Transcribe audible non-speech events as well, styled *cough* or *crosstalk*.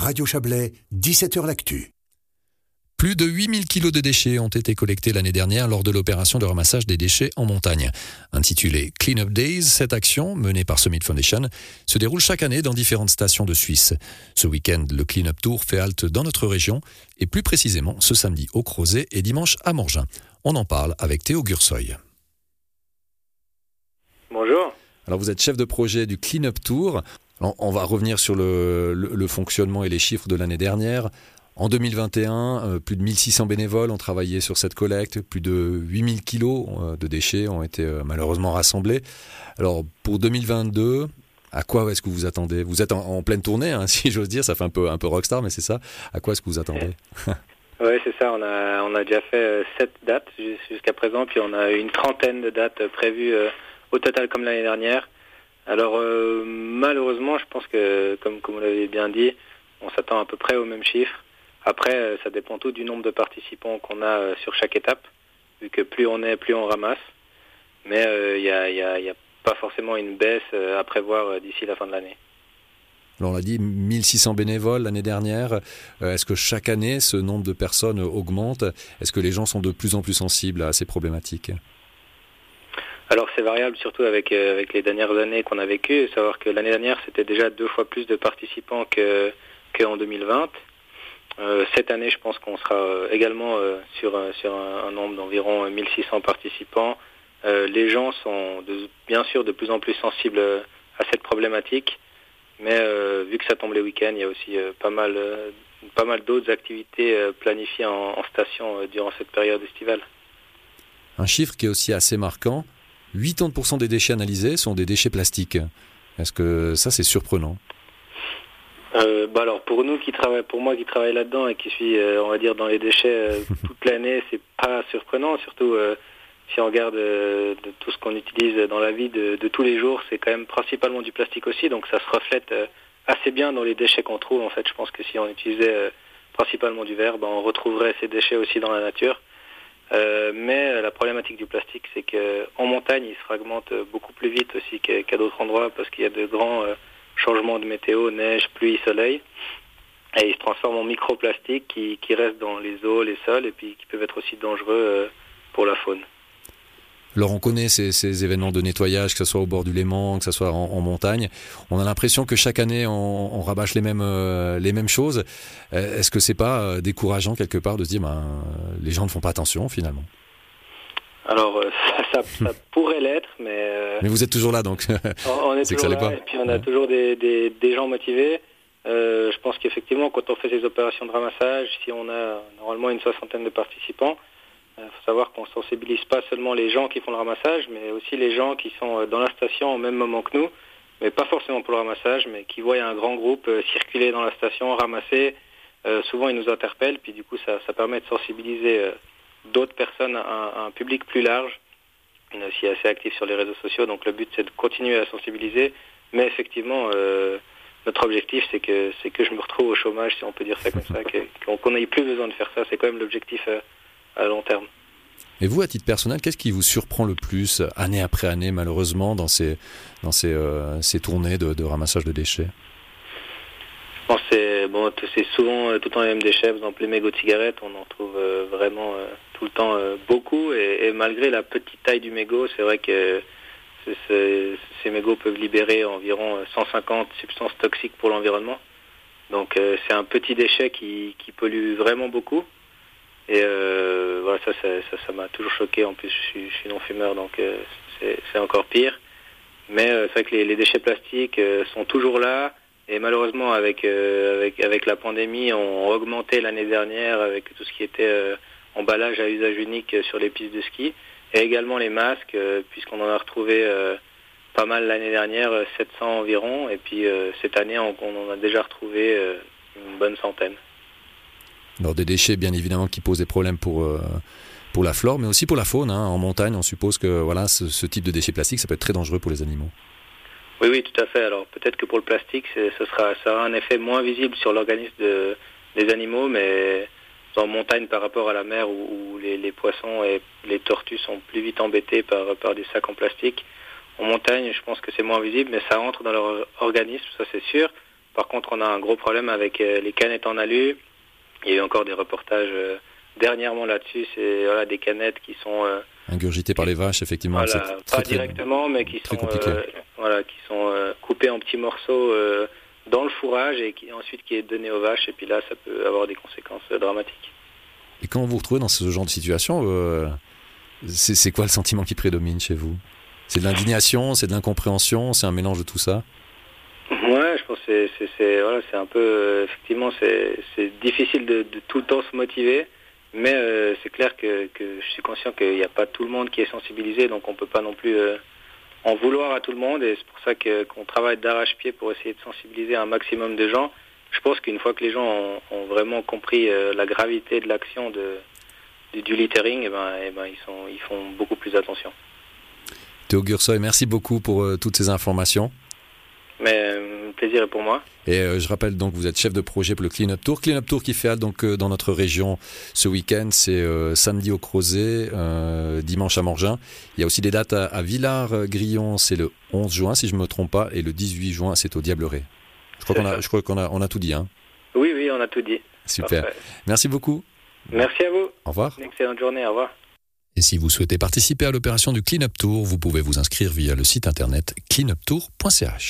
Radio Chablais, 17h L'Actu. Plus de 8000 kilos de déchets ont été collectés l'année dernière lors de l'opération de ramassage des déchets en montagne. Intitulée Clean Up Days, cette action, menée par Summit Foundation, se déroule chaque année dans différentes stations de Suisse. Ce week-end, le Clean Up Tour fait halte dans notre région et plus précisément ce samedi au Crozet et dimanche à Morgin. On en parle avec Théo Gursoy. Bonjour. Alors vous êtes chef de projet du Clean Up Tour. On va revenir sur le fonctionnement et les chiffres de l'année dernière. En 2021, euh, plus de 1600 bénévoles ont travaillé sur cette collecte, plus de 8000 kilos euh, de déchets ont été euh, malheureusement rassemblés. Alors pour 2022, à quoi est-ce que vous attendez? Vous êtes en, pleine tournée, hein, *laughs* si j'ose dire, ça fait un peu, un peu rockstar, mais c'est ça. À quoi est-ce que vous attendez? *laughs* Oui, c'est ça. On a, on a déjà fait sept dates jusqu'à présent, puis on a une trentaine de dates prévues au total comme l'année dernière. Alors malheureusement, je pense que, comme, vous l'avez bien dit, on s'attend à peu près au même chiffre. Après, euh, ça dépend tout du nombre de participants qu'on a euh, sur chaque étape, vu que plus on est, plus on ramasse. Mais il euh, n'y a, pas forcément une baisse à prévoir d'ici la fin de l'année. on l'a dit, 1600 bénévoles l'année dernière. Est-ce que chaque année, ce nombre de personnes augmente? Est-ce que les gens sont de plus en plus sensibles à ces problématiques? Alors c'est variable surtout avec, avec les dernières années qu'on a vécues. Savoir que l'année dernière c'était déjà deux fois plus de participants qu'en 2020. Euh, cette année, je pense qu'on sera euh, également euh, sur, sur un, nombre d'environ 1600 participants. les gens sont bien sûr de plus en plus sensibles à cette problématique, mais vu que ça tombe les week-ends, il y a aussi pas mal, pas mal d'autres activités planifiées en, station durant cette période estivale. Un chiffre qui est aussi assez marquant, 80% des déchets analysés sont des déchets plastiques. Est-ce que ça c'est surprenant? Euh, bah alors pour nous qui pour moi qui travaille là-dedans et qui suis, euh, on va dire, dans les déchets euh, *laughs* toute l'année, c'est pas surprenant. Surtout si on regarde de tout ce qu'on utilise dans la vie de, de tous les jours, c'est quand même principalement du plastique aussi, donc ça se reflète assez bien dans les déchets qu'on trouve. En fait, je pense que si on utilisait principalement du verre, bah, on retrouverait ces déchets aussi dans la nature. Mais la problématique du plastique, c'est qu'en montagne, il se fragmente beaucoup plus vite aussi qu'à d'autres endroits parce qu'il y a de grands changement de météo, neige, pluie, soleil. Et ils se transforment en microplastiques qui, qui dans les eaux, les sols, et puis qui peuvent être aussi dangereux euh, pour la faune. Alors on connaît ces, ces, événements de nettoyage, que ce soit au bord du Léman, que ce soit en, montagne. On a l'impression que chaque année on, on rabâche les mêmes euh, les mêmes choses. Euh, est-ce que c'est pas décourageant quelque part de se dire ben les gens ne font pas attention finalement? Alors, *laughs* ça, ça, *laughs* pourrait l'être, mais. Euh, mais vous êtes toujours là, donc. on *laughs* est, toujours là, et puis on a toujours des, des, des, gens motivés. Euh, je pense qu'effectivement, quand on fait ces opérations de ramassage, si on a normalement une soixantaine de participants, il euh, faut savoir qu'on sensibilise pas seulement les gens qui font le ramassage, mais aussi les gens qui sont dans la station au même moment que nous, mais pas forcément pour le ramassage, mais qui voient un grand groupe circuler dans la station, ramasser. souvent, ils nous interpellent, puis du coup, ça, permet de sensibiliser d'autres personnes, un, un, public plus large. On est aussi assez actif sur les réseaux sociaux, donc le but c'est de continuer à sensibiliser. Mais effectivement, euh, notre objectif c'est que c'est que je me retrouve au chômage, si on peut dire ça comme ça, qu'on n'ait plus besoin de faire ça. C'est quand même l'objectif à, euh, long terme. Et vous, à titre personnel, qu'est-ce qui vous surprend le plus, année après année, malheureusement, dans ces, dans ces, euh, ces tournées de, de ramassage de déchets? C'est bon, c'est souvent tout le temps les mêmes déchets. Par exemple, les mégots de cigarettes, on en trouve vraiment tout le temps euh, beaucoup et, malgré la petite taille du mégot, c'est vrai que ces mégots peuvent libérer environ 150 substances toxiques pour l'environnement. Donc euh, c'est un petit déchet qui, pollue vraiment beaucoup. Et euh, voilà, ça, ça, m'a toujours choqué. En plus, je suis, non fumeur, donc c'est encore pire. Mais c'est vrai que les, déchets plastiques sont toujours là. Et malheureusement, avec, avec, avec la pandémie, on a augmenté l'année dernière avec tout ce qui était emballage à usage unique sur les pistes de ski, et également les masques, euh, puisqu'on en a retrouvé euh, pas mal l'année dernière, 700 euh, environ, et puis cette année, on, en a déjà retrouvé une bonne centaine. Alors des déchets, bien évidemment, qui posent des problèmes pour pour la flore, mais aussi pour la faune. Hein. En montagne, on suppose que voilà, ce, type de déchets plastiques, ça peut être très dangereux pour les animaux. Oui, oui, tout à fait. Alors peut-être que pour le plastique, ce sera, ça aura un effet moins visible sur l'organisme de, des animaux, mais en montagne par rapport à la mer où, les, poissons et les tortues sont plus vite embêtés par, par des sacs en plastique. En montagne, je pense que c'est moins visible, mais ça entre dans leur organisme, ça c'est sûr. Par contre, on a un gros problème avec les canettes en alu. Il y a eu encore des reportages dernièrement là-dessus. C'est voilà, des canettes qui sont ingurgitées par les vaches, effectivement. Voilà, pas directement, mais qui sont, voilà, qui sont coupées en petits morceaux dans le fourrage et qui, ensuite qui est donné aux vaches. Et puis là, ça peut avoir des conséquences dramatiques. Et quand vous vous retrouvez dans ce genre de situation, euh, c'est quoi le sentiment qui prédomine chez vous? C'est de l'indignation, c'est de l'incompréhension, c'est un mélange de tout ça? Ouais, je pense que c'est voilà, un peu euh, effectivement c'est difficile de, tout le temps se motiver, mais euh, c'est clair que, que, je suis conscient qu'il n'y a pas tout le monde qui est sensibilisé, donc on peut pas non plus en vouloir à tout le monde, et c'est pour ça qu'on travaille d'arrache-pied pour essayer de sensibiliser un maximum de gens je pense qu'une fois que les gens ont, vraiment compris euh, la gravité de l'action de, du littering, eh ben, eh ben, ils, sont, ils font beaucoup plus attention. Théo Gursoy, merci beaucoup pour euh, toutes ces informations. Mais euh, plaisir est pour moi. Et je rappelle donc vous êtes chef de projet pour le Clean Up Tour. Clean Up Tour qui fait donc dans notre région ce week-end, c'est samedi au Crozet, dimanche à Morgin. Il y a aussi des dates à, à Villars-Grillon, c'est le 11 juin si je ne me trompe pas, et le 18 juin c'est au Diableret. Je crois qu'on a, je crois qu'on a, on a tout dit. Hein. Oui, oui, on a tout dit. Super. Merci beaucoup. Merci à vous. Au revoir. Une excellente journée. Au revoir. Et si vous souhaitez participer à l'opération du Clean Up Tour, vous pouvez vous inscrire via le site internet cleanuptour.ch.